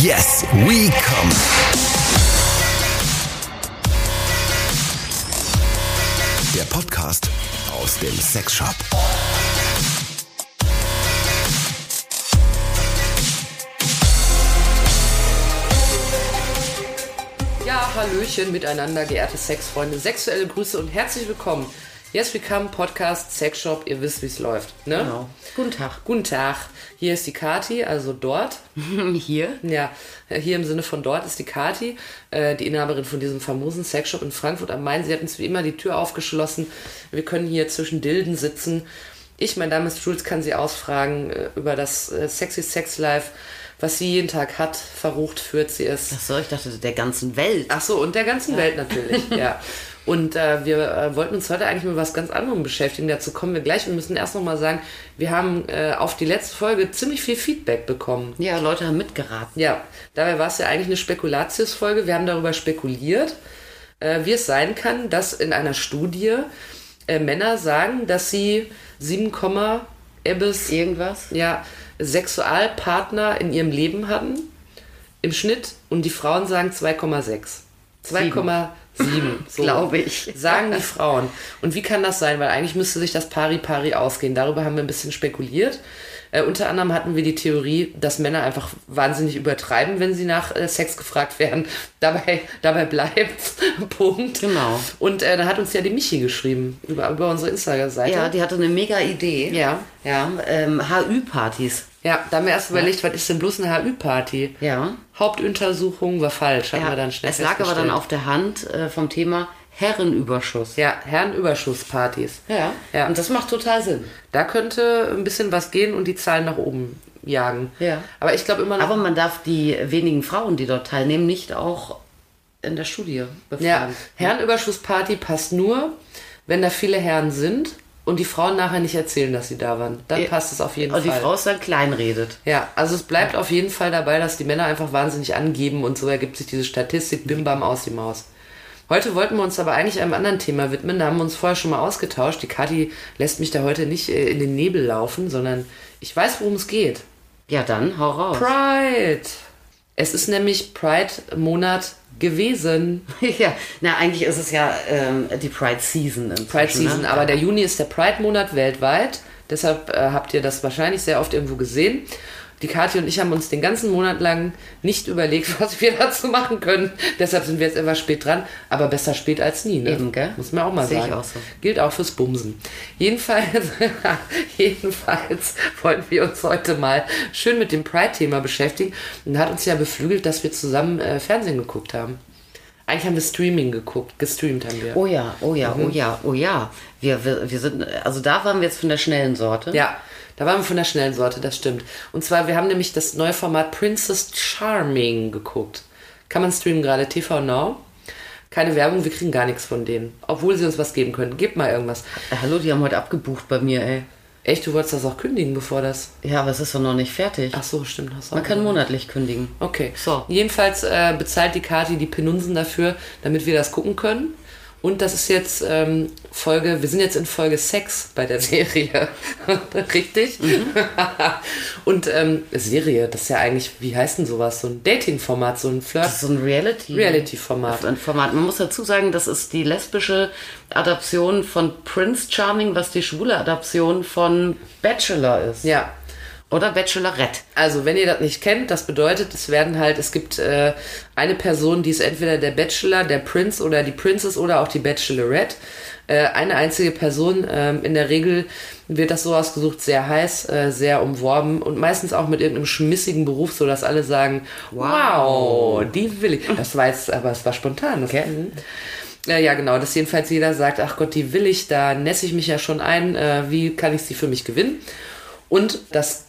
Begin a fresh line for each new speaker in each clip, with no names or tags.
Yes, we come. Der Podcast aus dem Sexshop.
Ja, Hallöchen miteinander, geehrte Sexfreunde. Sexuelle Grüße und herzlich willkommen. Yes, we come Podcast Sexshop. Ihr wisst, wie es läuft. Ne?
Genau. Guten Tag.
Guten Tag. Hier ist die Kati, also dort.
Hier?
Ja, hier im Sinne von dort ist die Kati, äh, die Inhaberin von diesem famosen Sexshop in Frankfurt am Main. Sie hat uns wie immer die Tür aufgeschlossen. Wir können hier zwischen Dilden sitzen. Ich, mein Name ist Jules, kann sie ausfragen äh, über das äh, Sexy Sex Life, was sie jeden Tag hat, verrucht führt sie es.
Ach so, ich dachte der ganzen Welt.
Ach so, und der ganzen Welt natürlich, ja. Und äh, wir äh, wollten uns heute eigentlich mit was ganz anderem beschäftigen. Dazu kommen wir gleich und müssen erst noch mal sagen, wir haben äh, auf die letzte Folge ziemlich viel Feedback bekommen.
Ja, Leute haben mitgeraten.
Ja, dabei war es ja eigentlich eine Spekulatius-Folge. Wir haben darüber spekuliert, äh, wie es sein kann, dass in einer Studie äh, Männer sagen, dass sie 7, Ebbes
Irgendwas?
ja, Sexualpartner in ihrem Leben hatten im Schnitt und die Frauen sagen 2,6. 2,7. So
Glaube ich.
Sagen die Frauen. Und wie kann das sein? Weil eigentlich müsste sich das pari-pari ausgehen. Darüber haben wir ein bisschen spekuliert. Äh, unter anderem hatten wir die Theorie, dass Männer einfach wahnsinnig übertreiben, wenn sie nach äh, Sex gefragt werden. Dabei, dabei bleibt Punkt.
Genau.
Und äh, da hat uns ja die Michi geschrieben über, über unsere Instagram-Seite.
Ja, die hatte eine mega Idee.
Ja.
Ja, ähm, HÜ-Partys.
Ja, da haben wir erst überlegt, was ist denn bloß eine HÜ-Party?
Ja.
Hauptuntersuchung war falsch, haben
ja.
wir dann schnell
Es lag aber dann auf der Hand äh, vom Thema Herrenüberschuss.
Ja, Herrenüberschusspartys.
Ja.
Ja.
Und das macht total Sinn.
Da könnte ein bisschen was gehen und die Zahlen nach oben jagen.
Ja.
Aber ich glaube immer noch.
Aber man darf die wenigen Frauen, die dort teilnehmen, nicht auch in der Studie befragen.
ja, Herrenüberschussparty passt nur, wenn da viele Herren sind und die Frauen nachher nicht erzählen, dass sie da waren. Dann
Ja.
passt es auf jeden
Und die
Fall.
Frau ist dann kleinredet.
Ja, also es bleibt auf jeden Fall dabei, dass die Männer einfach wahnsinnig angeben und so ergibt sich diese Statistik bim bam aus die Maus. Heute wollten wir uns aber eigentlich einem anderen Thema widmen, da haben wir uns vorher schon mal ausgetauscht. Die Kathi lässt mich da heute nicht äh, in den Nebel laufen, sondern ich weiß, worum es geht.
Ja, dann hau raus.
Pride! Es ist nämlich Pride-Monat gewesen.
ja, na, eigentlich ist es ja ähm, die Pride Season. inzwischen,
Pride Season,
ne?
aber der Juni ist der Pride-Monat weltweit. Deshalb äh, habt ihr das wahrscheinlich sehr oft irgendwo gesehen. Die Kathi und ich haben uns den ganzen Monat lang nicht überlegt, was wir dazu machen können. Deshalb sind wir jetzt etwas spät dran, aber besser spät als nie. Ne?
Eben, gell?
Muss man auch mal
Sehe ich
sagen.
auch so.
Gilt auch fürs Bumsen. Jedenfalls, jedenfalls wollen wir uns heute mal schön mit dem Pride-Thema beschäftigen. Und hat uns ja beflügelt, dass wir zusammen äh, Fernsehen geguckt haben. Eigentlich haben wir Streaming geguckt, gestreamt haben wir.
Oh ja, oh ja,
Mhm.
oh ja, oh ja. Wir, wir, wir sind, also da waren wir jetzt von der schnellen Sorte.
Ja, da waren wir von der schnellen Sorte, das stimmt. Und zwar, wir haben nämlich das neue Format Princess Charming geguckt. Kann man streamen gerade, TV Now. Keine Werbung, wir kriegen gar nichts von denen. Obwohl sie uns was geben können. Gebt mal irgendwas.
Hallo, die haben heute abgebucht bei mir, ey.
Echt, du wolltest das auch kündigen, bevor das.
Ja, aber es ist doch noch nicht fertig.
Ach so, stimmt. Hast
Man kann
gesagt.
monatlich kündigen.
Okay.
So.
Jedenfalls äh, bezahlt die Kati die Penunsen dafür, damit wir das gucken können. Und das ist jetzt ähm, Folge, wir sind jetzt in Folge 6 bei der Serie. Richtig?
Mhm.
Und ähm, Serie, das ist ja eigentlich, wie heißt denn sowas? So ein Dating-Format, so ein Flirt.
Das ist so ein Reality.
Reality-Format.
Ein Format. Man muss dazu sagen, das ist die lesbische Adaption von Prince Charming, was die schwule Adaption von Bachelor ist.
Ja.
Oder Bachelorette.
Also, wenn ihr das nicht kennt, das bedeutet, es werden halt, es gibt äh, eine Person, die ist entweder der Bachelor, der Prince oder die Princess oder auch die Bachelorette. Äh, eine einzige Person. ähm, in der Regel wird das so ausgesucht, sehr heiß, äh, sehr umworben und meistens auch mit irgendeinem schmissigen Beruf, so dass alle sagen, wow, die will ich. Das war jetzt, aber es war spontan. Das, Mhm. Ja, ja, genau. Dass jedenfalls jeder sagt, ach Gott, die will ich, da nässe ich mich ja schon ein. Äh, wie kann ich sie für mich gewinnen? Und das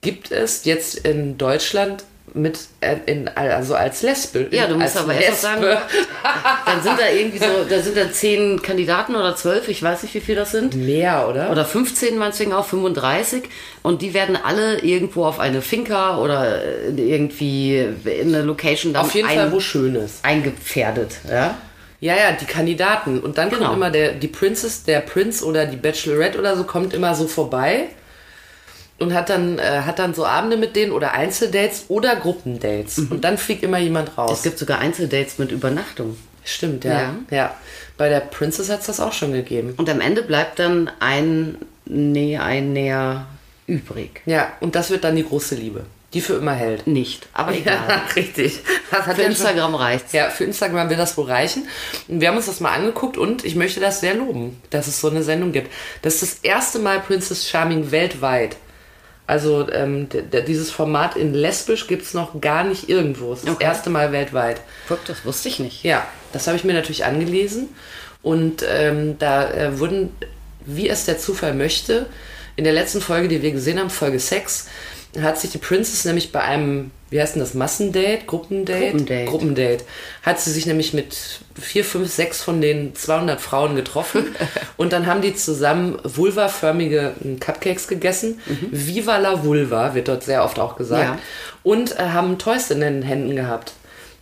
gibt es jetzt in Deutschland mit äh, in, also als Lesbe.
Ja, du musst aber erst mal sagen,
Lesbe.
dann sind da irgendwie so, da sind da zehn Kandidaten oder zwölf, ich weiß nicht, wie viel das sind.
mehr, oder?
Oder 15 meinetwegen auch, 35. Und die werden alle irgendwo auf eine Finca oder irgendwie in eine Location dann
Auf jeden
ein,
Fall, wo schön ist.
eingepferdet. Ja?
Ja, ja, die Kandidaten. Und dann
Genau.
kommt immer der, die Princess, der Prinz oder die Bachelorette oder so, kommt immer so vorbei und hat dann, äh, hat dann so Abende mit denen oder Einzeldates oder Gruppendates. Und dann fliegt immer jemand raus.
Es gibt sogar Einzeldates mit Übernachtung.
Stimmt, ja.
Ja.
ja. Bei der Princess hat es das auch schon gegeben.
Und am Ende bleibt dann ein Nee, ein Näher übrig.
Ja, und das wird dann die große Liebe, die für immer hält.
Nicht, aber egal.
Ja, richtig. Das hat
Für Instagram
schon,
reicht's.
Ja, für Instagram will das wohl reichen. Und wir haben uns das mal angeguckt und ich möchte das sehr loben, dass es so eine Sendung gibt. Das ist das erste Mal Princess Charming weltweit. Also ähm, dieses Format in lesbisch gibt es noch gar nicht irgendwo. Es ist
Okay.
das erste Mal weltweit.
Guck, das wusste ich nicht.
Ja, das habe ich mir natürlich angelesen. Und ähm, da äh, wurden, wie es der Zufall möchte, in der letzten Folge, die wir gesehen haben, Folge 6, hat sich die Princess nämlich bei einem, wie heißt denn das, Massendate, Gruppendate?
Gruppendate.
Gruppendate. Hat sie sich nämlich mit vier, fünf, sechs von den 200 Frauen getroffen. und dann haben die zusammen vulvaförmige äh, Cupcakes gegessen. Viva la Vulva, wird dort sehr oft auch gesagt.
Ja.
Und äh, haben Toys in den Händen gehabt.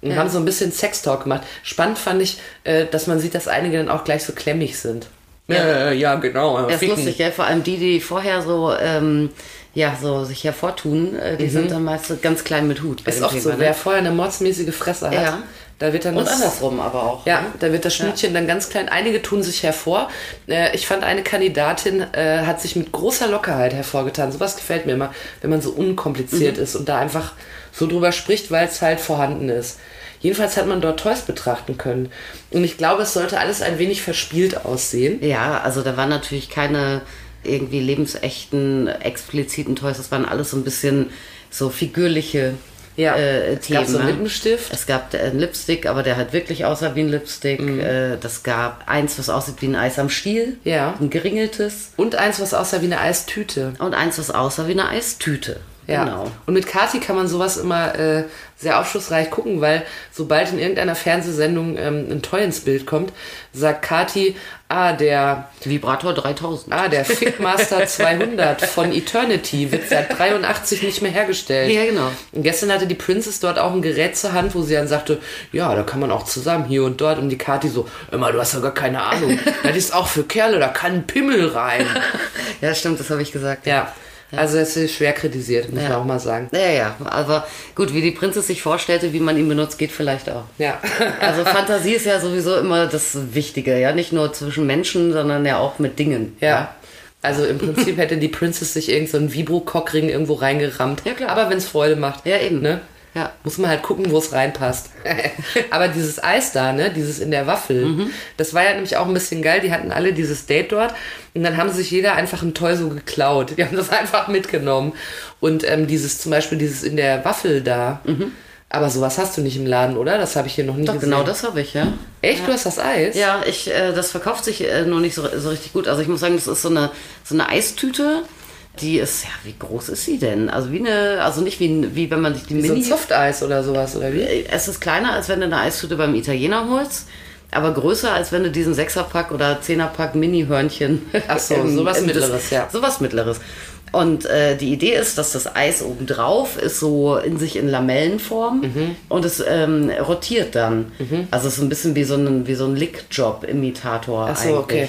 Und haben so ein bisschen Sextalk gemacht. Spannend fand ich, äh, dass man sieht, dass einige dann auch gleich so klemmig sind. Ja, ja genau.
Das ist lustig, ja. Vor allem die, die vorher so, ähm, ja, so sich hervortun, äh, die sind dann meist so ganz klein mit Hut.
Mhm. Ist auch
Thema,
so,
ne?
wer vorher eine mordsmäßige Fresse hat,
Ja.
da wird dann
Und
das,
andersrum aber auch.
Ja,
ne?
da wird das Schnittchen dann ganz klein. Einige tun sich hervor. Äh, ich fand, eine Kandidatin äh, hat sich mit großer Lockerheit hervorgetan. Sowas gefällt mir immer, wenn man so unkompliziert
Mhm.
ist und da einfach so drüber spricht, weil es halt vorhanden ist. Jedenfalls hat man dort Toys betrachten können. Und ich glaube, es sollte alles ein wenig verspielt aussehen.
Ja, also da waren natürlich keine irgendwie lebensechten, expliziten Toys. Das waren alles so ein bisschen so figürliche
Ja,
äh,
es
Themen.
gab so einen
ne?
Lippenstift.
Es gab äh, einen Lipstick, aber der halt wirklich aussah wie ein Lipstick.
Mhm.
Äh, das gab eins, was aussieht wie ein Eis am Stiel.
Ja.
Ein geringeltes.
Und eins, was aussah wie eine Eistüte.
Und eins, was aussah wie eine Eistüte.
Ja.
Genau.
Und mit Kati kann man sowas immer äh, sehr aufschlussreich gucken, weil sobald in irgendeiner Fernsehsendung ähm, ein Toy ins Bild kommt, sagt Kati, ah, der,
Vibrator 3000.
ah, der Fickmaster 200 von Eternity wird seit 83 nicht mehr hergestellt.
Ja, genau.
Und gestern hatte die Princess dort auch ein Gerät zur Hand, wo sie dann sagte, ja, da kann man auch zusammen hier und dort. Und die Kati so, immer, du hast ja gar keine Ahnung. das ist auch für Kerle, da kann ein Pimmel rein.
Ja, stimmt, das habe ich gesagt.
Ja. Also es ist schwer kritisiert, muss man auch mal sagen.
Ja, ja, aber gut, wie die Prinzessin sich vorstellte, wie man ihn benutzt, geht vielleicht auch.
Ja.
Also Fantasie ist ja sowieso immer das Wichtige, ja, nicht nur zwischen Menschen, sondern ja auch mit Dingen.
Ja. Also im Prinzip hätte die Princess sich irgend so Vibro-Cockring irgendwo reingerammt.
Ja, klar.
Aber wenn es Freude macht.
Ja, eben.
Ne?
Ja.
Muss man halt gucken, wo es reinpasst. Aber dieses Eis da, ne, dieses in der Waffel,
Mhm.
das war ja nämlich auch ein bisschen geil. Die hatten alle dieses Date dort und dann haben sich jeder einfach ein Toy so geklaut. Die haben das einfach mitgenommen. Und ähm, dieses zum Beispiel dieses in der Waffel da. Aber sowas hast du nicht im Laden, oder? Das habe ich hier noch nie
Mhm. Doch,
gesehen.
genau das habe ich, ja.
Echt? Du hast das Eis?
Ja, ich, äh, das verkauft sich äh, noch nicht so, so richtig gut. Also ich muss sagen, das ist so eine, so eine Eistüte. Die ist, ja, wie groß ist sie denn? Also wie eine, also nicht wie, wie wenn man sich die
So ein
Mini...
Softeis oder sowas, oder wie?
Äh, Es ist kleiner, als wenn du eine Eistüte beim Italiener holst, aber größer, als wenn du diesen Sechserpack oder Zehnerpack Mini-Hörnchen.
Ach so,
im-
sowas
im-
Mittleres, ja.
Sowas Mittleres. Und äh, die Idee ist, dass das Eis obendrauf ist so in sich in Lamellenform
Mhm.
und es ähm, rotiert dann. Also es ist ein bisschen wie so ein, wie so ein Lickjob-Imitator
so,
eigentlich.
okay.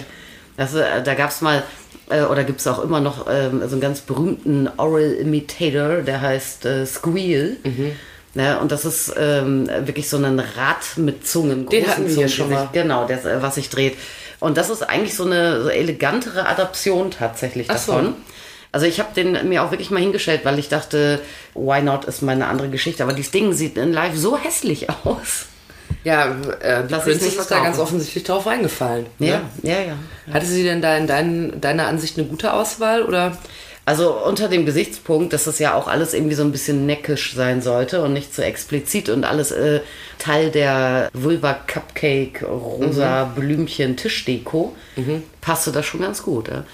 Das, äh, da gab es mal, äh, oder gibt es auch immer noch ähm, so einen ganz berühmten Oral Imitator, der heißt äh, Squeal.
Mhm.
Ja, und das ist ähm, wirklich so ein Rad mit Zungen.
Den
großen
hatten wir
Zungen,
schon mal.
Sich, genau, der, äh, was sich dreht. Und das ist eigentlich so eine so elegantere Adaption tatsächlich
Ach so.
davon. Also ich habe den mir auch wirklich mal hingestellt, weil ich dachte, why not ist meine andere Geschichte. Aber dieses Ding sieht in live so hässlich aus.
Ja, äh, Princess
nicht
ist da
verkaufen.
ganz offensichtlich drauf reingefallen.
Ja,
Ne?
ja, ja.
Hatte sie denn da in dein, deiner Ansicht eine gute Auswahl oder?
Also unter dem Gesichtspunkt, dass das ja auch alles irgendwie so ein bisschen neckisch sein sollte und nicht so explizit und alles äh, Teil der Vulva Cupcake rosa Blümchen Tischdeko, passte das schon ganz gut. Ja.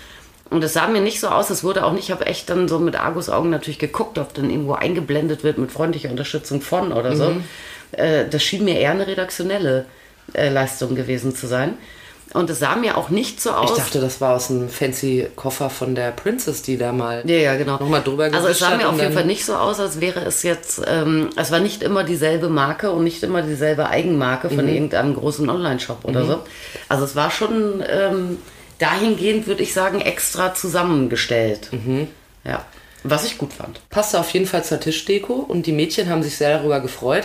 Und es sah mir nicht so aus, es wurde auch nicht, ich habe echt dann so mit Argusaugen natürlich geguckt, ob dann irgendwo eingeblendet wird mit freundlicher Unterstützung von oder so. Äh, das schien mir eher eine redaktionelle äh, Leistung gewesen zu sein. Und es sah mir auch nicht so aus.
Ich dachte, das war aus einem fancy Koffer von der Princess, die da mal.
Ja, ja, genau.
Nochmal drüber
Also es sah mir auf jeden Fall nicht so aus, als wäre es jetzt, ähm, es war nicht immer dieselbe Marke und nicht immer dieselbe Eigenmarke
Mhm.
von irgendeinem großen Online-Shop oder so. Also es war schon ähm, dahingehend, würde ich sagen, extra zusammengestellt.
Mhm.
Ja. Was ich gut fand.
Passte auf jeden Fall zur Tischdeko und die Mädchen haben sich sehr darüber gefreut.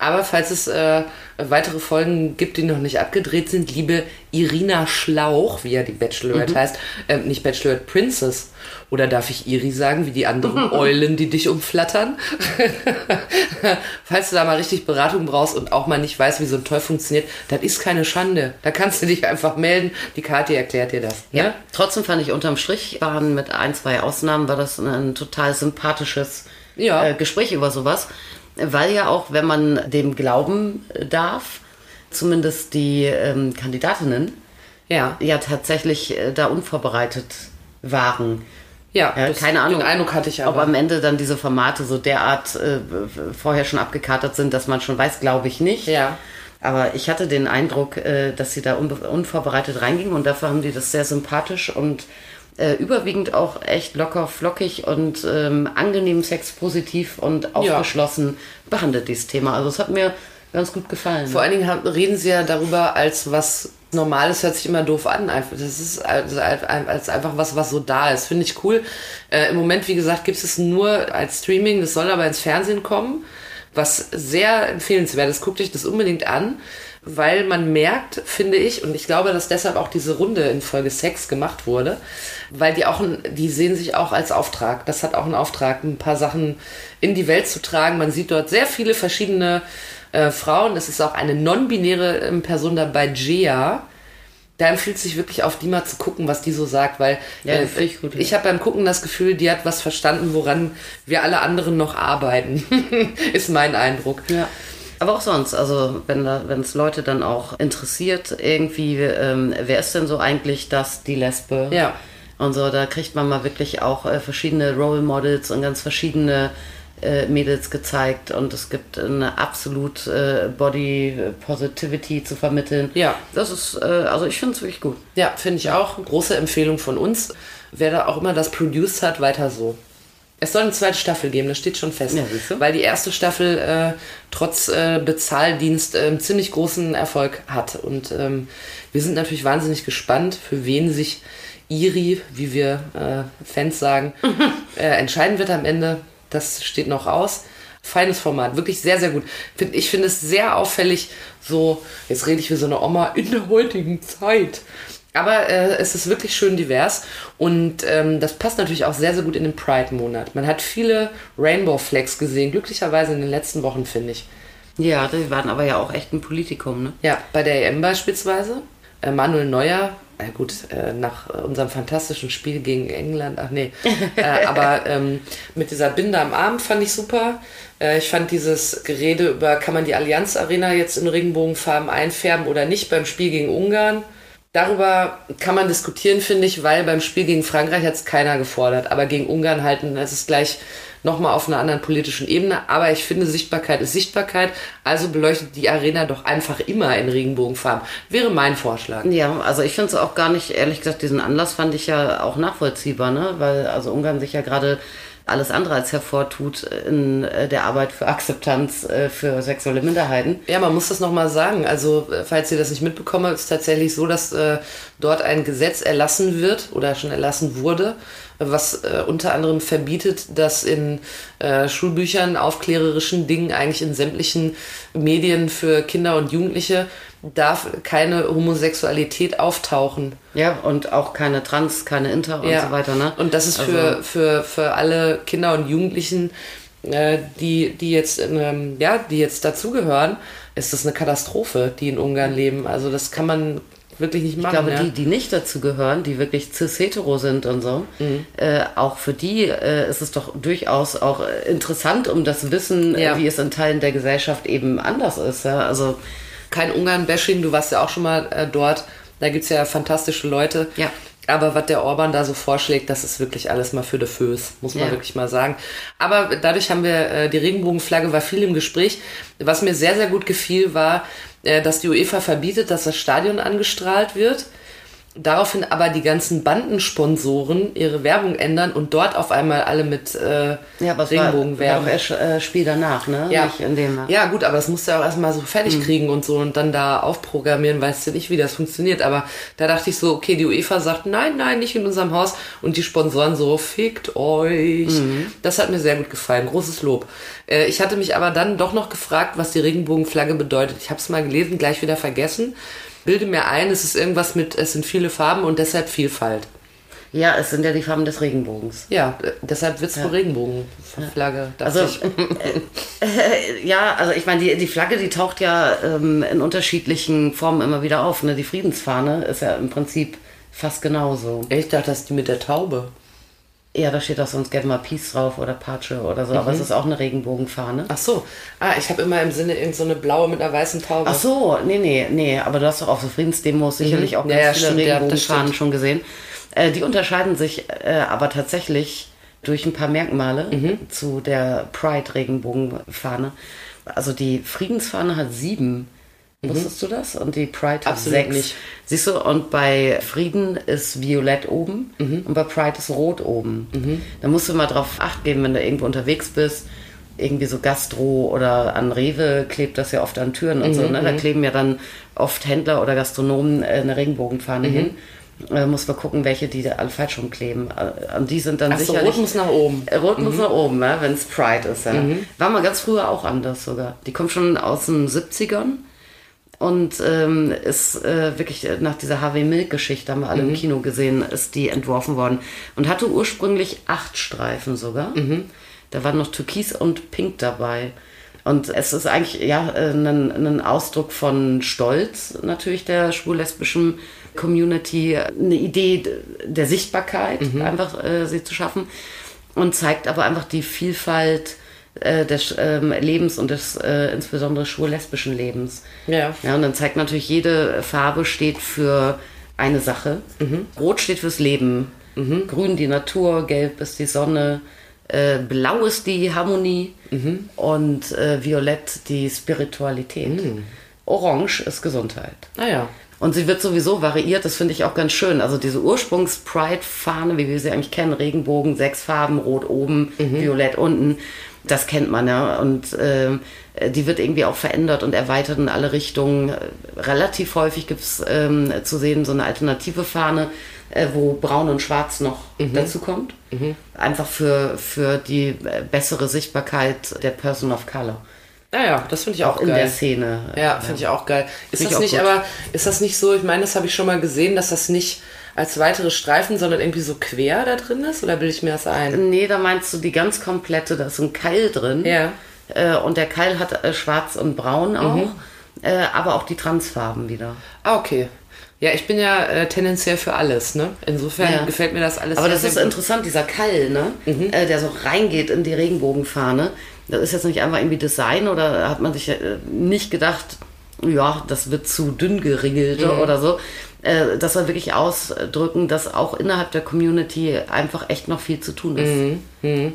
Aber falls es äh, weitere Folgen gibt, die noch nicht abgedreht sind, liebe Irina Schlauch, wie ja die Bachelorette heißt, äh, nicht Bachelorette Princess. Oder darf ich Iri sagen, wie die anderen Eulen, die dich umflattern? falls du da mal richtig Beratung brauchst und auch mal nicht weißt, wie so ein Toy funktioniert, das ist keine Schande. Da kannst du dich einfach melden. Die Kathi erklärt dir das.
Ja.
Ne?
Trotzdem fand ich unterm Strich, waren mit ein, zwei Ausnahmen, war das ein total sympathisches
Ja.
äh, Gespräch über sowas. Weil ja auch, wenn man dem glauben darf, zumindest die ähm, Kandidatinnen
Ja.
ja tatsächlich äh, da unvorbereitet waren.
Ja,
Ja, keine Ahnung,
Den Eindruck hatte ich
ob
aber.
am Ende dann diese Formate so derart äh, vorher schon abgekatert sind, dass man schon weiß, glaube ich nicht.
Ja.
Aber ich hatte den Eindruck, äh, dass sie da unvorbereitet reingingen und dafür haben die das sehr sympathisch und äh, überwiegend auch echt locker, flockig und ähm, angenehm sexpositiv und aufgeschlossen behandelt, dieses Thema. Also es hat mir ganz gut gefallen.
Vor allen Dingen reden sie ja darüber als was Normales, hört sich immer doof an. Das ist als, als einfach was, was so da ist. Finde ich cool. Äh, Im Moment, wie gesagt, gibt es nur als Streaming. Das soll aber ins Fernsehen kommen. Was sehr empfehlenswert ist. Guckt euch das unbedingt an. Weil man merkt, finde ich, und ich glaube, dass deshalb auch diese Runde in Folge 6 gemacht wurde, weil die auch, die sehen sich auch als Auftrag. Das hat auch einen Auftrag, ein paar Sachen in die Welt zu tragen. Man sieht dort sehr viele verschiedene äh, Frauen. Es ist auch eine non-binäre ähm, Person dabei, Jea. Da empfiehlt es sich wirklich auf die mal zu gucken, was die so sagt, weil
Ja,
äh,
ich gut, ja.
ich habe beim Gucken das Gefühl, die hat was verstanden, woran wir alle anderen noch arbeiten. ist mein Eindruck.
Ja. Aber auch sonst, also wenn da, wenn es Leute dann auch interessiert, irgendwie, ähm, wer ist denn so eigentlich das, die Lesbe?
Ja.
Und so, da kriegt man mal wirklich auch äh, verschiedene Role Models und ganz verschiedene äh, Mädels gezeigt und es gibt eine absolut äh, Body Positivity zu vermitteln.
Ja.
Das ist, äh, also ich finde es wirklich gut.
Ja, finde ich auch. Große Empfehlung von uns. Wer da auch immer das produced hat, weiter so. Es soll eine zweite Staffel geben, das steht schon fest.
Ja,
weil die erste Staffel äh, trotz äh, Bezahldienst äh, ziemlich großen Erfolg hat. Und ähm, wir sind natürlich wahnsinnig gespannt, für wen sich Iri, wie wir äh, Fans sagen, äh, entscheiden wird am Ende. Das steht noch aus. Feines Format, wirklich sehr, sehr gut. Ich finde es sehr auffällig, so, jetzt rede ich wie so eine Oma, in der heutigen Zeit. Aber äh, es ist wirklich schön divers und ähm, das passt natürlich auch sehr, sehr gut in den Pride-Monat. Man hat viele Rainbow Flags gesehen, glücklicherweise in den letzten Wochen, finde ich.
Ja, die waren aber ja auch echt ein Politikum, ne?
Ja, bei der EM beispielsweise. Äh, Manuel Neuer, na gut, äh, nach äh, unserem fantastischen Spiel gegen England, ach nee, äh, aber ähm, mit dieser Binde am Arm fand ich super. Äh, ich fand dieses Gerede über, kann man die Allianz Arena jetzt in Regenbogenfarben einfärben oder nicht beim Spiel gegen Ungarn. Darüber kann man diskutieren, finde ich, weil beim Spiel gegen Frankreich hat es keiner gefordert. Aber gegen Ungarn halten, das ist gleich nochmal auf einer anderen politischen Ebene. Aber ich finde, Sichtbarkeit ist Sichtbarkeit. Also beleuchtet die Arena doch einfach immer in Regenbogenfarben. Wäre mein Vorschlag.
Ja, also ich finde es auch gar nicht, ehrlich gesagt, diesen Anlass fand ich ja auch nachvollziehbar, ne? Weil also Ungarn sich ja gerade alles andere als hervortut in äh, der Arbeit für Akzeptanz äh, für sexuelle Minderheiten.
Ja, man muss das nochmal sagen. Also, äh, falls ihr das nicht mitbekommen ist es tatsächlich so, dass dort ein Gesetz erlassen wird oder schon erlassen wurde, was unter anderem verbietet, dass in Schulbüchern, aufklärerischen Dingen, eigentlich in sämtlichen Medien für Kinder und Jugendliche darf keine Homosexualität auftauchen.
Ja, und auch keine Trans, keine Inter und so weiter, ne?
Und das ist
Also-
für, für, für alle Kinder und Jugendlichen, äh, die, die jetzt ähm, ja, die jetzt dazugehören, ist das eine Katastrophe, die in Ungarn leben. Also das kann man wirklich nicht
Ich
machen.
glaube,
ja.
die, die nicht dazu gehören, die wirklich cis-hetero sind und so,
Mhm.
äh, auch für die äh, ist es doch durchaus auch interessant, um das Wissen,
Ja.
äh, wie es in Teilen der Gesellschaft eben anders ist. Ja? Also
Kein Ungarn-Bashing, du warst ja auch schon mal äh, dort. Da gibt's ja fantastische Leute.
Ja.
Aber was der Orban da so vorschlägt, das ist wirklich alles mal für de Föß, muss man
Ja.
wirklich mal sagen. Aber dadurch haben wir, äh, die Regenbogenflagge war viel im Gespräch. Was mir sehr, sehr gut gefiel, war, äh, dass die UEFA verbietet, dass das Stadion angestrahlt wird. Daraufhin aber die ganzen Bandensponsoren ihre Werbung ändern und dort auf einmal alle mit äh,
Ja, aber
Regenbogen
war, auch erst äh, Spiel danach, ne?
Ja.
Nicht in dem.
ja, gut, aber das musst du ja auch erstmal so fertig
Mhm.
kriegen und so und dann da aufprogrammieren, weißt du nicht, wie das funktioniert. Aber da dachte ich so, okay, die UEFA sagt, nein, nein, nicht in unserem Haus. Und die Sponsoren so, fickt euch.
Mhm.
Das hat mir sehr gut gefallen. Großes Lob. Äh, ich hatte mich aber dann doch noch gefragt, was die Regenbogenflagge bedeutet. Ich habe es mal gelesen, gleich wieder vergessen. Bilde mir ein, es ist irgendwas mit, es sind viele Farben und deshalb Vielfalt.
Ja, es sind ja die Farben des Regenbogens.
Ja, äh, deshalb wird es wohl Regenbogenflagge. dachte
Also,
ich.
Äh, ja, also ich meine, die, die Flagge, die taucht ja ähm, in unterschiedlichen Formen immer wieder auf. Ne? Die Friedensfahne ist ja im Prinzip fast genauso.
ich dachte, das ist die mit der Taube.
Ja, da steht auch sonst gerne mal Peace drauf oder Pace oder so,
Mhm.
aber es ist auch eine Regenbogenfahne.
Ach so. Ah, ich habe immer im Sinne irgend so eine blaue mit einer weißen Taube.
Ach so, nee, nee, nee, aber du hast doch auf so Friedensdemos sicherlich auch
Mhm.
Ganz
ja,
viele
stimmt,
Regenbogenfahnen schon gesehen. Äh, die unterscheiden sich äh, aber tatsächlich durch ein paar Merkmale
Mhm.
zu der Pride-Regenbogenfahne. Also die Friedensfahne hat sieben. Wusstest du das? Und die Pride hat
Mhm. Absolut
sechs.
nicht.
Siehst du, und bei Frieden ist Violett oben
Mhm.
und bei Pride ist Rot oben. Da musst du mal drauf acht geben, wenn du irgendwo unterwegs bist. Irgendwie so Gastro oder an Rewe klebt das ja oft an Türen und so.
Mhm,
Ne? Da kleben ja dann oft Händler oder Gastronomen äh, eine Regenbogenfahne
Mhm.
hin. Äh, muss man gucken, welche die da alle falsch rumkleben. Äh, Und die sind dann
Ach so,
sicherlich.
rot muss nach oben.
Äh, Rot muss nach oben, ne? wenn es Pride ist. Ja.
Mhm.
War mal ganz früher auch anders sogar. Die kommt schon aus den 70ern und ähm, ist äh, wirklich äh, nach dieser Harvey Milk-Geschichte, haben wir alle im Kino gesehen, ist die entworfen worden. Und hatte ursprünglich acht Streifen sogar. Da waren noch Türkis und Pink dabei. Und es ist eigentlich ja äh, ein, ein Ausdruck von Stolz natürlich der schwul-lesbischen Community, eine Idee der Sichtbarkeit, einfach äh, sie zu schaffen und zeigt aber einfach die Vielfalt äh, des ähm, Lebens und des äh, insbesondere schwul-lesbischen Lebens.
Ja.
Ja, und dann zeigt natürlich, jede Farbe steht für eine Sache. Rot steht fürs Leben, grün die Natur, gelb ist die Sonne, äh, blau ist die Harmonie und äh, violett die Spiritualität. Orange ist Gesundheit.
Naja.
Und sie wird sowieso variiert, das finde ich auch ganz schön. Also diese Ursprungs-Pride-Fahne, wie wir sie eigentlich kennen, Regenbogen, sechs Farben, rot oben, violett unten, das kennt man ja. Und ähm, die wird irgendwie auch verändert und erweitert in alle Richtungen. Relativ häufig gibt es ähm, zu sehen so eine alternative Fahne, äh, wo braun und schwarz noch dazu kommt. Einfach für, für die äh, bessere Sichtbarkeit der Person of Color.
Naja, das finde ich auch,
Auch in
geil.
der Szene.
Ja, finde ich auch geil. Ist
Find
das nicht,
gut.
aber ist das nicht so, ich meine, das habe ich schon mal gesehen, dass das nicht als weitere Streifen, sondern irgendwie so quer da drin ist? Oder bilde ich mir das ein?
Nee, da meinst du die ganz komplette, da ist ein Keil drin.
Ja.
Äh, und der Keil hat äh, schwarz und braun auch,
Mhm.
äh, aber auch die Transfarben wieder.
Ah, okay. Ja, ich bin ja äh, tendenziell für alles, ne? Insofern
Ja.
gefällt mir das alles
Aber das ist
gut.
interessant, dieser Keil, ne?
Mhm.
Äh, der so reingeht in die Regenbogenfahne. Das ist jetzt nicht einfach irgendwie Design oder hat man sich äh, nicht gedacht, ja, das wird zu dünn geringelt
Mhm.
oder so. Äh, das soll wirklich ausdrücken, dass auch innerhalb der Community einfach echt noch viel zu tun ist.
Mhm.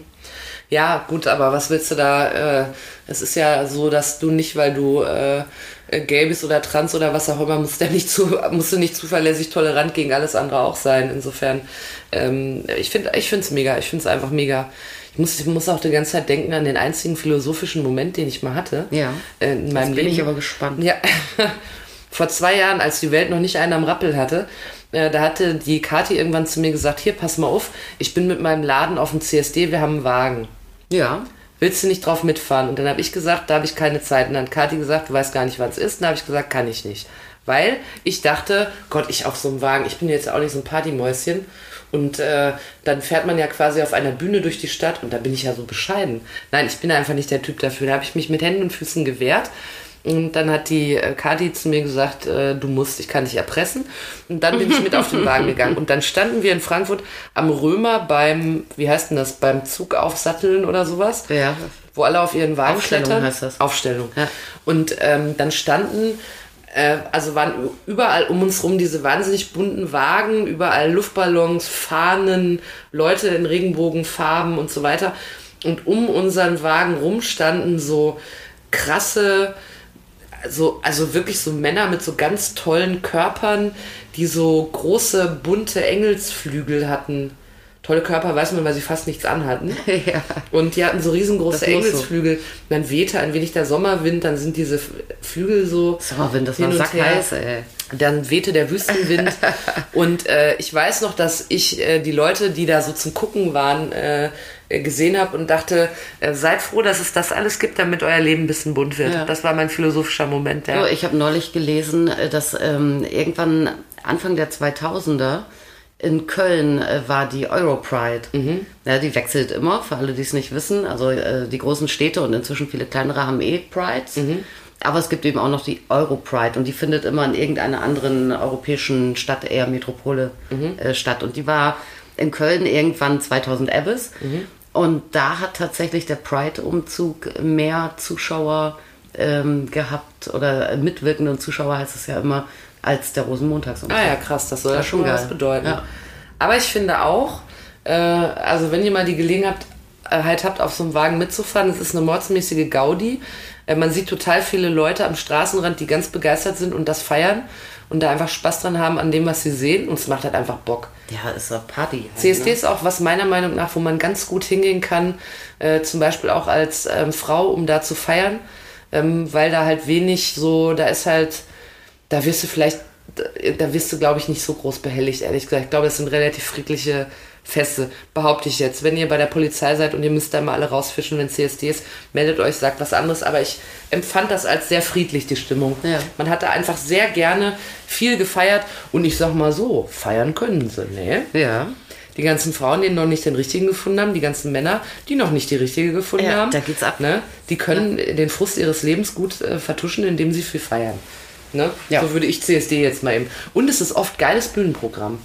Ja, gut, aber was willst du da? Äh, es ist ja so, dass du nicht, weil du äh, gay bist oder trans oder was auch immer, musst, du nicht zu, musst du nicht zuverlässig tolerant gegen alles andere auch sein. Insofern, ähm, ich finde ich es mega. Ich finde es einfach mega. Ich muss, ich muss auch die ganze Zeit denken an den einzigen philosophischen Moment, den ich mal hatte.
Ja.
Äh, in meinem
bin
Leben.
ich aber gespannt.
Ja, vor zwei Jahren, als die Welt noch nicht einen am Rappel hatte, äh, da hatte die Kathi irgendwann zu mir gesagt, hier, pass mal auf, ich bin mit meinem Laden auf dem CSD, wir haben einen Wagen.
Ja.
Willst du nicht drauf mitfahren? Und dann habe ich gesagt, da habe ich keine Zeit. Und dann hat Kathi gesagt, du weißt gar nicht, was es ist. Und dann habe ich gesagt, kann ich nicht. Weil ich dachte, Gott, ich auf so einem Wagen, ich bin jetzt auch nicht so ein Partymäuschen. Und äh, dann fährt man ja quasi auf einer Bühne durch die Stadt und da bin ich ja so bescheiden. Nein, ich bin einfach nicht der Typ dafür. Da habe ich mich mit Händen und Füßen gewehrt. Und dann hat die äh, Kati zu mir gesagt, äh, du musst, ich kann dich erpressen. Und dann bin ich mit auf den Wagen gegangen. Und dann standen wir in Frankfurt am Römer beim, wie heißt denn das, beim Zug aufsatteln oder sowas
Ja.
wo alle auf ihren Wagen
Aufstellung
klettern.
heißt das.
Aufstellung.
Ja.
Und ähm, dann standen, äh, also waren überall um uns rum diese wahnsinnig bunten Wagen, überall Luftballons, Fahnen, Leute in Regenbogenfarben und so weiter. Und um unseren Wagen rum standen so krasse, so, also wirklich so Männer mit so ganz tollen Körpern, die so große, bunte Engelsflügel hatten. Tolle Körper weiß man, weil sie fast nichts anhatten.
Ja.
Und die hatten so riesengroße
muss so.
Engelsflügel. Dann wehte ein wenig der Sommerwind, dann sind diese Flügel so.
Sommerwind, das war sackheiß, ey.
Dann wehte der Wüstenwind. und äh, ich weiß noch, dass ich äh, die Leute, die da so zum Gucken waren, äh, gesehen habe und dachte, äh, seid froh, dass es das alles gibt, damit euer Leben ein bisschen bunt wird.
Ja.
Das war mein philosophischer Moment. Ja.
So, ich habe neulich gelesen, äh, dass ähm, irgendwann Anfang der 2000er in Köln äh, war die Europride. Ja, die wechselt immer, für alle, die es nicht wissen. Also äh, die großen Städte und inzwischen viele kleinere haben eh Prides. Aber es gibt eben auch noch die Europride und die findet immer in irgendeiner anderen europäischen Stadt, eher Metropole, äh, statt. Und die war in Köln irgendwann 2000 Ebbes. Und da hat tatsächlich der Pride-Umzug mehr Zuschauer ähm, gehabt oder mitwirkende und Zuschauer heißt es ja immer, als der Rosenmontagsumzug.
Ah ja, krass, das soll ja schon was bedeuten.
Ja.
Aber ich finde auch, äh, also wenn ihr mal die Gelegenheit äh, halt habt, auf so einem Wagen mitzufahren, es ist eine mordsmäßige Gaudi. Äh, man sieht total viele Leute am Straßenrand, die ganz begeistert sind und das feiern und da einfach Spaß dran haben an dem, was sie sehen und es macht halt einfach Bock.
Ja, ist eine Party. Halt,
CSD
ne?
ist auch was meiner Meinung nach, wo man ganz gut hingehen kann, äh, zum Beispiel auch als ähm, Frau, um da zu feiern, ähm, weil da halt wenig so, da ist halt, da wirst du vielleicht, da wirst du glaube ich nicht so groß behelligt, ehrlich gesagt. Ich glaube, das sind relativ friedliche Feste, behaupte ich jetzt. Wenn ihr bei der Polizei seid und ihr müsst da mal alle rausfischen, wenn CSD ist, meldet euch, sagt was anderes. Aber ich empfand das als sehr friedlich, die Stimmung.
Ja.
Man hatte einfach sehr gerne viel gefeiert und ich sag mal so, feiern können sie, ne?
Ja.
Die ganzen Frauen, die noch nicht den richtigen gefunden haben, die ganzen Männer, die noch nicht die richtige gefunden
Ja,
haben.
da geht's ab.
Ne? Die können den Frust ihres Lebens gut äh, vertuschen, indem sie viel feiern. Ne?
Ja.
So würde ich CSD jetzt mal eben. Und es ist oft geiles Bühnenprogramm.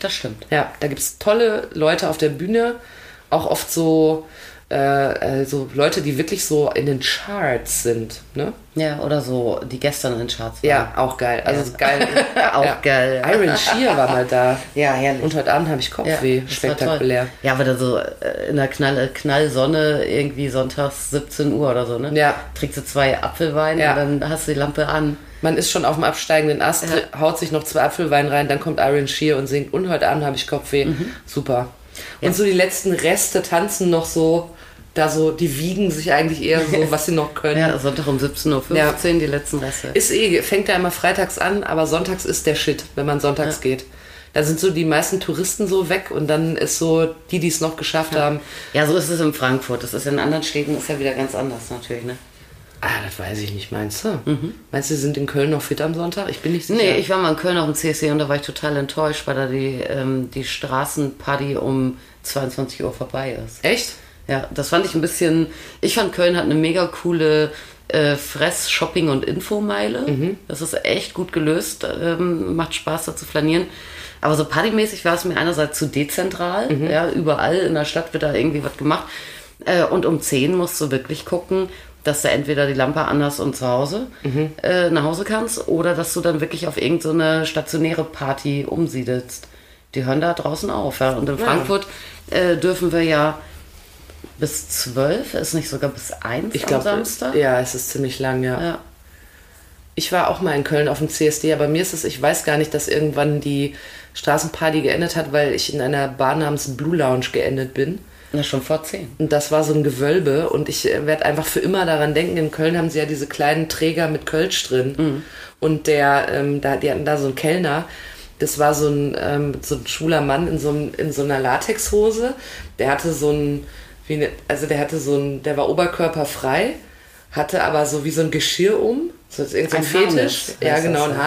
Das stimmt.
Ja, da gibt es tolle Leute auf der Bühne, auch oft so, äh, äh, so Leute, die wirklich so in den Charts sind. Ne?
Ja, oder so, die gestern in den Charts waren.
Ja, auch geil. Also geil.
Auch
ja.
geil.
Iron Shear war mal da.
Ja, herrlich.
Und heute Abend habe ich Kopfweh.
war
Spektakulär.
Ja, aber da so äh, in der Knall, Knallsonne irgendwie sonntags 17 Uhr oder so, ne?
Ja.
Trinkst du zwei Apfelwein
Ja.
und dann hast du die Lampe an.
Man ist schon auf dem absteigenden Ast, haut sich noch zwei Apfelwein rein, dann kommt Iron Shear und singt und heute Abend habe ich Kopfweh.
Mhm.
Super. Und so die letzten Reste tanzen noch so, da so, die wiegen sich eigentlich eher so, was sie noch können.
Ja, Sonntag um 17.15 Uhr,
Ja.
die letzten Reste.
Ist eh, fängt ja immer freitags an, aber sonntags ist der Shit, wenn man sonntags geht. Da sind so die meisten Touristen so weg und dann ist so die, die es noch geschafft haben.
Ja, so ist es in Frankfurt. Das ist in anderen Städten ist ja wieder ganz anders natürlich, ne?
Ah, das weiß ich nicht, meinst du? Meinst du, sie sind in Köln noch fit am Sonntag? Ich bin nicht sicher.
Nee, ich war mal in Köln auf dem CSC und da war ich total enttäuscht, weil da die, ähm, die Straßenparty um 22 Uhr vorbei ist.
Echt?
Ja, das fand ich ein bisschen. Ich fand Köln hat eine mega coole äh, Fress-, Shopping- und Infomeile. Das ist echt gut gelöst. Ähm, macht Spaß, da zu flanieren. Aber so partymäßig war es mir einerseits zu dezentral. Ja, überall in der Stadt wird da irgendwie was gemacht. Äh, und um 10 musst du wirklich gucken, dass du entweder die Lampe anders und zu Hause äh, nach Hause kannst oder dass du dann wirklich auf irgendeine stationäre Party umsiedelst. Die hören da draußen auf. Ja? Und in Frankfurt äh, dürfen wir ja bis 12, ist nicht sogar bis 1
Ich
am
glaube,
Samstag?
ja, es ist ziemlich lang, ja.
Ja.
Ich war auch mal in Köln auf dem CSD, aber mir ist es, ich weiß gar nicht, dass irgendwann die Straßenparty geendet hat, weil ich in einer Bar namens Blue Lounge geendet bin.
Na, schon vor 10.
Und das war so ein Gewölbe und ich werde einfach für immer daran denken, in Köln haben sie ja diese kleinen Träger mit Kölsch drin. Und der, ähm, da, die hatten da so einen Kellner, das war so ein, ähm, so ein schwuler Mann in so, einem, in so einer Latexhose. Der hatte so ein, wie eine, also der hatte so ein, der war oberkörperfrei, hatte aber so wie so ein Geschirr um, so irgendein
Ein
Fetisch.
Harness,
ja, genau, ein
ja.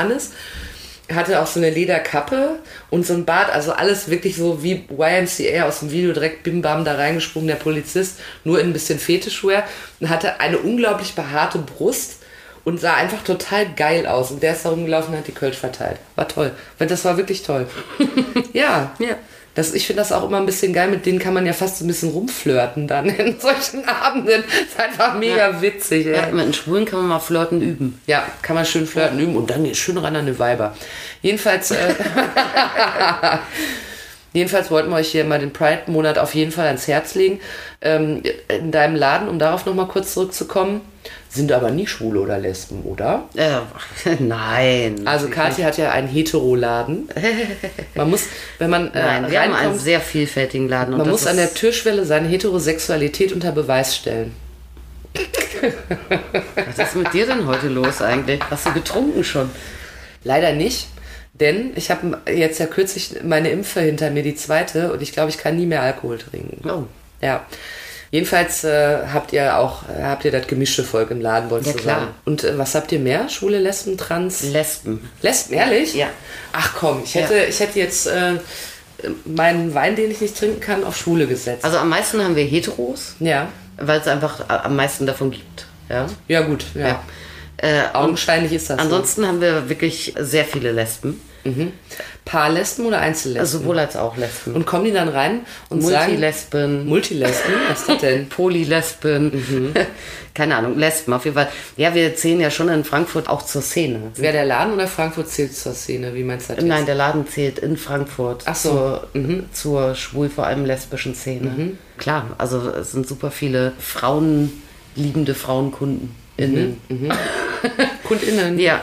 Hatte auch so eine Lederkappe und so ein Bart, also alles wirklich so wie YMCA aus dem Video direkt bim bam da reingesprungen, der Polizist, nur in ein bisschen Fetischwear und hatte eine unglaublich behaarte Brust und sah einfach total geil aus und der ist da rumgelaufen und hat die Kölsch verteilt. War toll. Weil Das war wirklich toll. ja.
Ja.
Das, ich finde das auch immer ein bisschen geil, mit denen kann man ja fast so ein bisschen rumflirten dann in solchen Abenden. ist einfach mega witzig. ey.
Ja, mit den Schwulen kann man mal flirten üben.
Ja, kann man schön flirten üben und dann schön ran an eine Weiber. Jedenfalls, äh, jedenfalls wollten wir euch hier mal den Pride-Monat auf jeden Fall ans Herz legen. Ähm, in deinem Laden, um darauf nochmal kurz zurückzukommen, sind aber nie Schwule oder Lesben, oder?
Äh, nein.
Also Kathi hat ja einen Heteroladen. Man muss, wenn man äh,
Nein, wir haben einen sehr vielfältigen Laden. und
man muss an der Türschwelle seine Heterosexualität unter Beweis stellen.
Was ist mit dir denn heute los eigentlich? Hast du getrunken schon?
Leider nicht, denn ich habe jetzt ja kürzlich meine Impfe hinter mir, die zweite, und ich glaube, ich kann nie mehr Alkohol trinken.
Oh.
Ja. Jedenfalls äh, habt ihr auch, äh, habt ihr das gemischte Volk im Laden, wolltest
Ja, klar.
sagen. Und äh, was habt ihr mehr? Schwule, Lesben, Trans?
Lesben.
Lesben, ehrlich?
Ja.
Ach komm, ich hätte,
Ja.
ich hätte jetzt äh, meinen Wein, den ich nicht trinken kann, auf Schwule gesetzt.
Also am meisten haben wir Heteros,
ja.
weil es einfach am meisten davon gibt. Ja.
Ja, gut. Ja.
ja. Äh,
Augenscheinlich ist das
ansonsten haben wir wirklich sehr viele Lesben.
So. Paar-Lesben oder Einzellesben?
Also sowohl als auch Lesben.
und kommen die dann rein und sagen...
Multilesben.
Multilesben? Was ist das denn?
Polylesben.
Mhm.
Keine Ahnung, Lesben auf jeden Fall. Ja, wir zählen ja schon in Frankfurt auch zur Szene.
Wer der Laden oder Frankfurt zählt zur Szene? Wie meinst du das jetzt?
Nein, der Laden zählt in Frankfurt
Ach so. Mhm.
zur, zur schwul, vor allem lesbischen Szene. Klar, also es sind super viele frauenliebende Frauenkunden. Innen.
KundInnen?
Ja,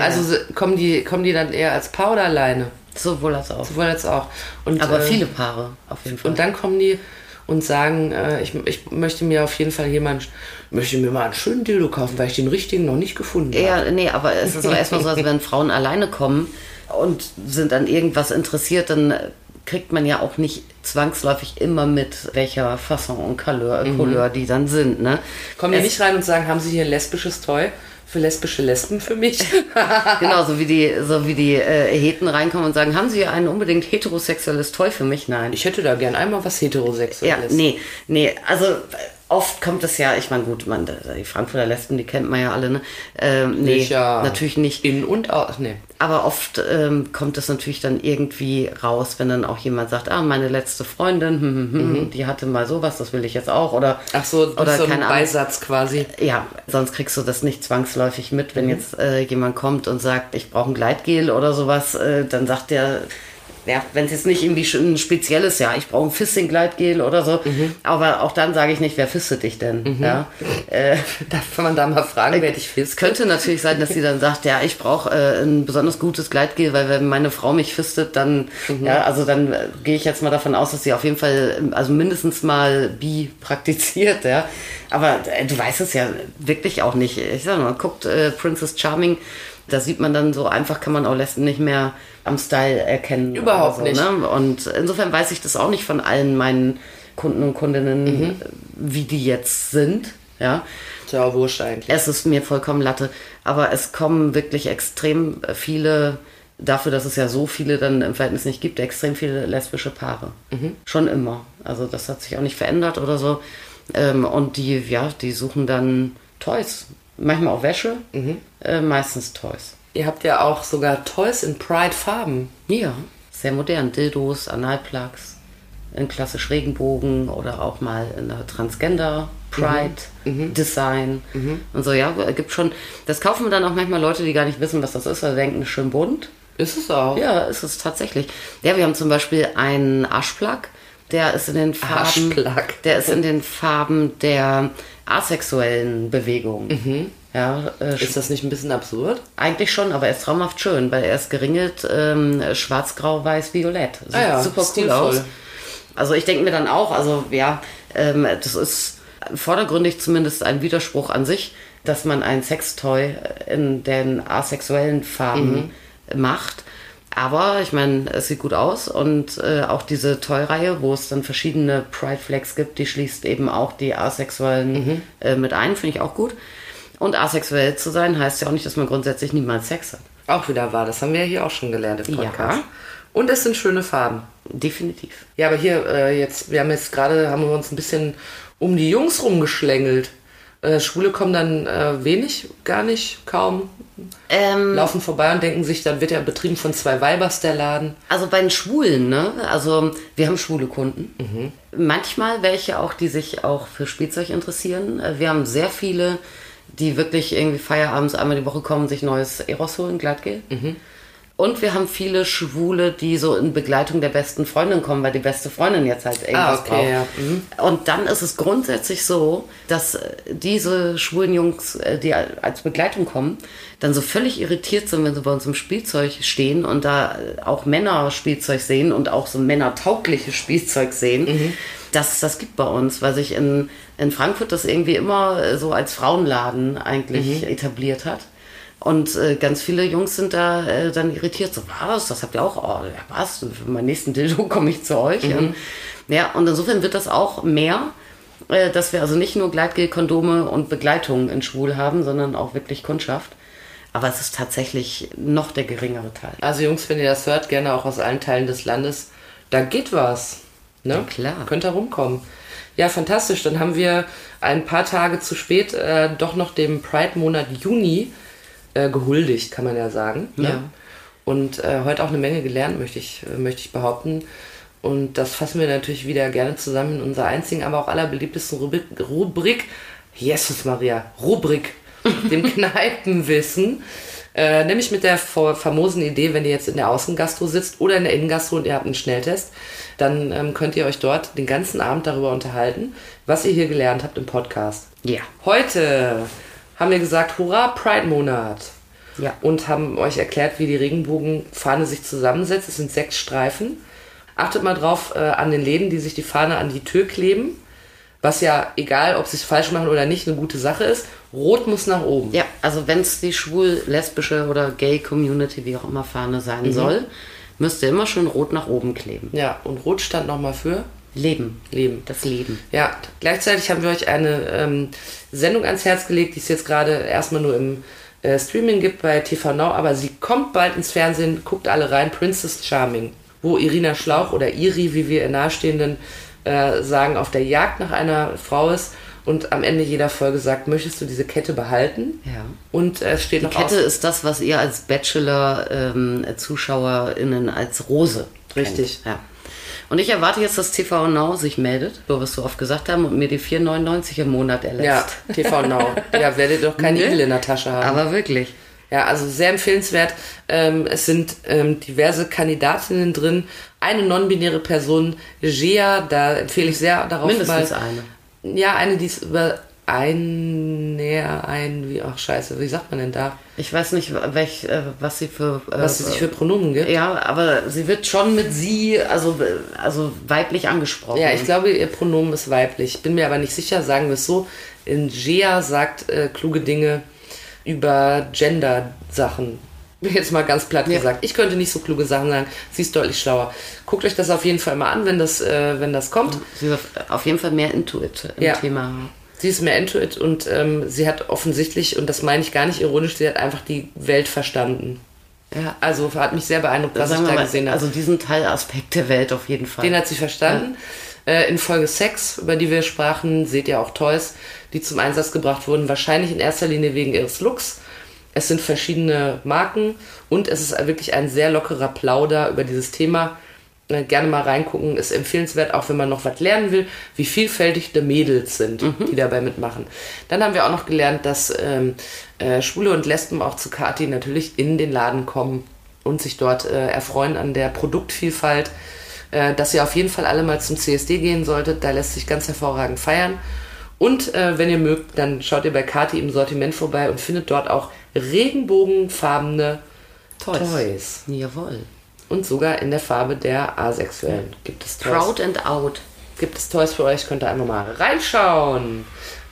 Also kommen die, kommen die dann eher als Paar oder alleine?
sowohl als auch.
Sowohl als auch. Und,
Aber
äh,
viele Paare auf jeden Fall.
Und dann kommen die und sagen, äh, ich, ich möchte mir auf jeden Fall jemanden, möchte mir mal einen schönen Dildo kaufen, weil ich den richtigen noch nicht gefunden habe.
Ja, nee, aber es ist erstmal so, als wenn Frauen alleine kommen und sind an irgendwas interessiert, dann kriegt man ja auch nicht zwangsläufig immer mit, welcher Fasson und Couleur, Couleur die dann sind. Ne?
Kommen die nicht rein und sagen, haben Sie hier ein lesbisches Toy für lesbische Lesben für mich?
Genau, so wie die, so wie die äh, Heten reinkommen und sagen, haben Sie ein unbedingt heterosexuelles Toy für mich? Nein.
ich hätte da gern einmal was
Ja,
heterosexuelles.
nee, nee, also oft kommt es ja, ich meine, gut, man, die Frankfurter Lesben, die kennt man ja alle, ne? Ähm, nee,
Sicher.
natürlich nicht.
In und aus. Nee.
Aber oft ähm, kommt es natürlich dann irgendwie raus, wenn dann auch jemand sagt, ah, meine letzte Freundin, hm, hm, hm, die hatte mal sowas, das will ich jetzt auch. Oder,
Ach so,
oder
so ein
keine Ahnung.
Beisatz quasi.
Ja, sonst kriegst du das nicht zwangsläufig mit.
Mhm.
Wenn jetzt äh, jemand kommt und sagt, ich brauche ein Gleitgel oder sowas, äh, dann sagt der, ja, wenn es jetzt nicht irgendwie schon ein spezielles, ja, ich brauche ein Fisting-Gleitgel oder so.
Mhm.
Aber auch dann sage ich nicht, wer fistet dich denn? Ja, äh,
Darf man da mal fragen, wer dich
es
fisst?
könnte natürlich sein, dass sie dann sagt, ja, ich brauche äh, ein besonders gutes Gleitgel, weil wenn meine Frau mich fistet, dann,
Mhm.
ja, also dann äh, gehe ich jetzt mal davon aus, dass sie auf jeden Fall, ähm, also mindestens mal bi praktiziert, ja. Aber äh, du weißt es ja wirklich auch nicht. Ich sag mal, guckt äh, Princess Charming, da sieht man dann so einfach, kann man auch Lesben nicht mehr am Style erkennen.
Überhaupt
so,
nicht.
Ne? Und insofern weiß ich das auch nicht von allen meinen Kunden und Kundinnen,
Mhm.
wie die jetzt sind, ja.
Ja, wurscht eigentlich.
Es ist mir vollkommen Latte. Aber es kommen wirklich extrem viele, dafür, dass es ja so viele dann im Verhältnis nicht gibt, extrem viele lesbische Paare. Schon immer. Also das hat sich auch nicht verändert oder so. Ähm, und die, ja, die suchen dann Toys. Manchmal auch Wäsche, äh, meistens Toys.
Ihr habt ja auch sogar Toys in Pride-Farben.
Ja, sehr modern. Dildos, Analplugs, in klassisch Regenbogen oder auch mal in der Transgender Pride Design und so. Ja, gibt schon. Das kaufen dann auch manchmal Leute, die gar nicht wissen, was das ist, weil sie denken, schön bunt.
Ist es auch.
Ja, ist es tatsächlich. Ja, wir haben zum Beispiel einen Arschplug, der ist in den Farben,
Arschplug.
der ist in den Farben der asexuellen Bewegung. Ja, äh,
Ist das nicht ein bisschen absurd?
eigentlich schon, aber er ist traumhaft schön, weil er ist geringelt ähm, schwarz, grau, weiß, violett. Sieht
Ah ja,
super cool aus. Also ich denke mir dann auch, also ja, ähm, das ist vordergründig zumindest ein Widerspruch an sich, dass man ein Sextoy in den asexuellen Farben macht. Aber ich meine, es sieht gut aus und äh, auch diese Toy-Reihe, wo es dann verschiedene Pride Flags gibt, die schließt eben auch die Asexuellen äh, mit ein, finde ich auch gut. Und asexuell zu sein heißt ja auch nicht, dass man grundsätzlich niemals Sex hat.
Auch wieder wahr. Das haben wir hier auch schon gelernt im
Ja.
Podcast. Und es sind schöne Farben.
Definitiv.
Ja, aber hier, äh, jetzt, wir haben jetzt gerade, haben wir uns ein bisschen um die Jungs rumgeschlängelt. Äh, Schwule kommen dann äh, wenig, gar nicht, kaum,
Ähm,
laufen vorbei und denken sich, dann wird ja betrieben von zwei Weibers der Laden.
Also bei den Schwulen, ne? Also wir haben schwule Kunden. Manchmal welche auch, die sich auch für Spielzeug interessieren. Äh, Wir haben sehr viele, die wirklich irgendwie feierabends einmal die Woche kommen, sich neues Eros holen, Glattgel. Und wir haben viele Schwule, die so in Begleitung der besten Freundin kommen, weil die beste Freundin jetzt halt irgendwas
Ah, okay,
braucht.
ja. Mhm.
Und dann ist es grundsätzlich so, dass äh, diese schwulen Jungs, äh, die als Begleitung kommen, dann so völlig irritiert sind, wenn sie bei uns im Spielzeug stehen und da äh, auch Männer Spielzeug sehen und auch so männertaugliches Spielzeug sehen.
Mhm.
Das, das gibt bei uns, weil sich in, in Frankfurt das irgendwie immer so als Frauenladen eigentlich
Mhm.
etabliert hat. Und äh, ganz viele Jungs sind da äh, dann irritiert. So, was? Das habt ihr auch? Oh, ja, was? Für meinen nächsten Dildo komme ich zu euch. Und, ja, und insofern wird das auch mehr, äh, dass wir also nicht nur Gleitgel, Kondome und Begleitung in Schwul haben, sondern auch wirklich Kundschaft. Aber es ist tatsächlich noch der geringere Teil.
Also Jungs, wenn ihr das hört, gerne auch aus allen Teilen des Landes, da geht was. Ne?
Ja, klar.
Könnt da rumkommen. Ja, fantastisch. Dann haben wir ein paar Tage zu spät äh, doch noch dem Pride-Monat Juni äh, gehuldigt, kann man ja sagen. Ne?
Ja.
Und äh, heute auch eine Menge gelernt, möchte ich, äh, möchte ich behaupten. Und das fassen wir natürlich wieder gerne zusammen in unserer einzigen, aber auch allerbeliebtesten Rubrik, Rubrik Jesus Maria, Rubrik, dem Kneipenwissen. Äh, nämlich mit der fa- famosen Idee, wenn ihr jetzt in der Außengastro sitzt oder in der Innengastro und ihr habt einen Schnelltest, dann ähm, könnt ihr euch dort den ganzen Abend darüber unterhalten, was ihr hier gelernt habt im Podcast.
Ja.
Heute haben wir gesagt, hurra, Pride-Monat.
Ja.
Und haben euch erklärt, wie die Regenbogenfahne sich zusammensetzt. Es sind sechs Streifen. Achtet mal drauf äh, an den Läden, die sich die Fahne an die Tür kleben. Was ja, egal ob sie es falsch machen oder nicht, eine gute Sache ist. Rot muss nach oben.
Ja, also wenn es die schwul, lesbische oder gay Community, wie auch immer, Fahne sein
Mhm.
soll, müsste immer schön rot nach oben kleben.
Ja, und Rot stand nochmal für
Leben.
Leben.
Das Leben.
Ja, gleichzeitig haben wir euch eine ähm, Sendung ans Herz gelegt, die es jetzt gerade erstmal nur im äh, Streaming gibt bei TV Now, aber sie kommt bald ins Fernsehen. Guckt alle rein, Princess Charming, wo Irina Schlauch oder Iri, wie wir ihr Nahestehenden äh, sagen, auf der Jagd nach einer Frau ist und am Ende jeder Folge sagt, möchtest du diese Kette behalten?
Ja.
Und äh, es steht
Die
noch
Kette
aus,
ist das, was ihr als Bachelor-ZuschauerInnen als Rose
Richtig.
kennt. Ja. Und ich erwarte jetzt, dass TV Now sich meldet, so was wir so oft gesagt haben, und mir die 4,99 im Monat erlässt.
ja, TV Now. ja, werdet doch keinen
Ne?
Igel in der Tasche haben.
Aber wirklich.
Ja, also sehr empfehlenswert. Ähm, es sind ähm, diverse Kandidatinnen drin. Eine non-binäre Person, Gea, da empfehle ich sehr darauf
Mindestens
mal.
eine.
Ja, eine, die ist über ein, näher, ein, wie, ach scheiße, wie sagt man denn da?
Ich weiß nicht, welch, äh, was sie für. Äh,
Was sie sich für Pronomen gibt.
Ja, aber sie wird schon mit sie, also, also weiblich angesprochen.
Ja, ich glaube, ihr Pronomen ist weiblich. Bin mir aber nicht sicher, sagen wir es so. In Gea sagt äh, kluge Dinge über Gender-Sachen. Jetzt mal ganz platt
Ja.
gesagt. Ich könnte nicht so kluge Sachen sagen. Sie ist deutlich schlauer. Guckt euch das auf jeden Fall mal an, wenn das, äh, wenn das kommt.
Sie wird auf jeden Fall mehr Intuit im
Ja.
Thema.
Sie ist mehr into it und ähm, sie hat offensichtlich, und das meine ich gar nicht ironisch, sie hat einfach die Welt verstanden.
Ja,
Also hat mich sehr beeindruckt, was ich da
mal,
gesehen habe.
also diesen Teilaspekt der Welt auf jeden Fall.
Den hat sie verstanden. Äh, in Folge 6, über die wir sprachen, seht ihr auch Toys, die zum Einsatz gebracht wurden. Wahrscheinlich in erster Linie wegen ihres Looks. Es sind verschiedene Marken und es ist wirklich ein sehr lockerer Plauder über dieses Thema. Äh, Gerne mal reingucken, ist empfehlenswert, auch wenn man noch was lernen will, wie vielfältig die Mädels sind, die dabei mitmachen. Dann haben wir auch noch gelernt, dass ähm, äh, Schwule und Lesben auch zu Kati natürlich in den Laden kommen und sich dort äh, erfreuen an der Produktvielfalt äh, dass ihr auf jeden Fall alle mal zum CSD gehen solltet. Da lässt sich ganz hervorragend feiern. Und äh, wenn ihr mögt, dann schaut ihr bei Kati im Sortiment vorbei und findet dort auch regenbogenfarbene
Toys.
Toys.
Jawohl.
Und sogar in der Farbe der Asexuellen gibt es Toys.
Proud and out.
Gibt es Toys für euch, könnt ihr einfach mal reinschauen.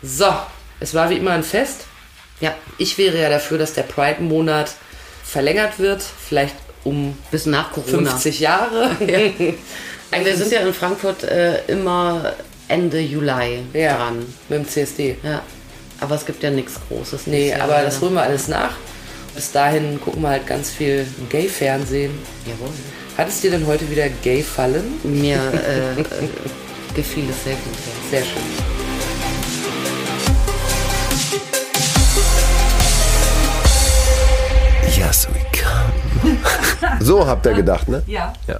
So, es war wie immer ein Fest.
Ja,
Ich wäre ja dafür, dass der Pride-Monat verlängert wird, vielleicht um
bis nach Corona.
50 Jahre.
Also wir sind ja in Frankfurt äh, immer Ende Juli
ja,
dran.
mit dem CSD.
Ja. Aber es gibt ja nichts Großes.
Nee,
Jahr
aber
leider.
das holen wir alles nach. Bis dahin gucken wir halt ganz viel Gay-Fernsehen.
Jawohl.
Hat es dir denn heute wieder gay fallen?
Mir äh, äh, gefiel es sehr gut. Ja.
Sehr schön.
Yes, we come. So habt ihr gedacht, ne?
Ja.
Ja.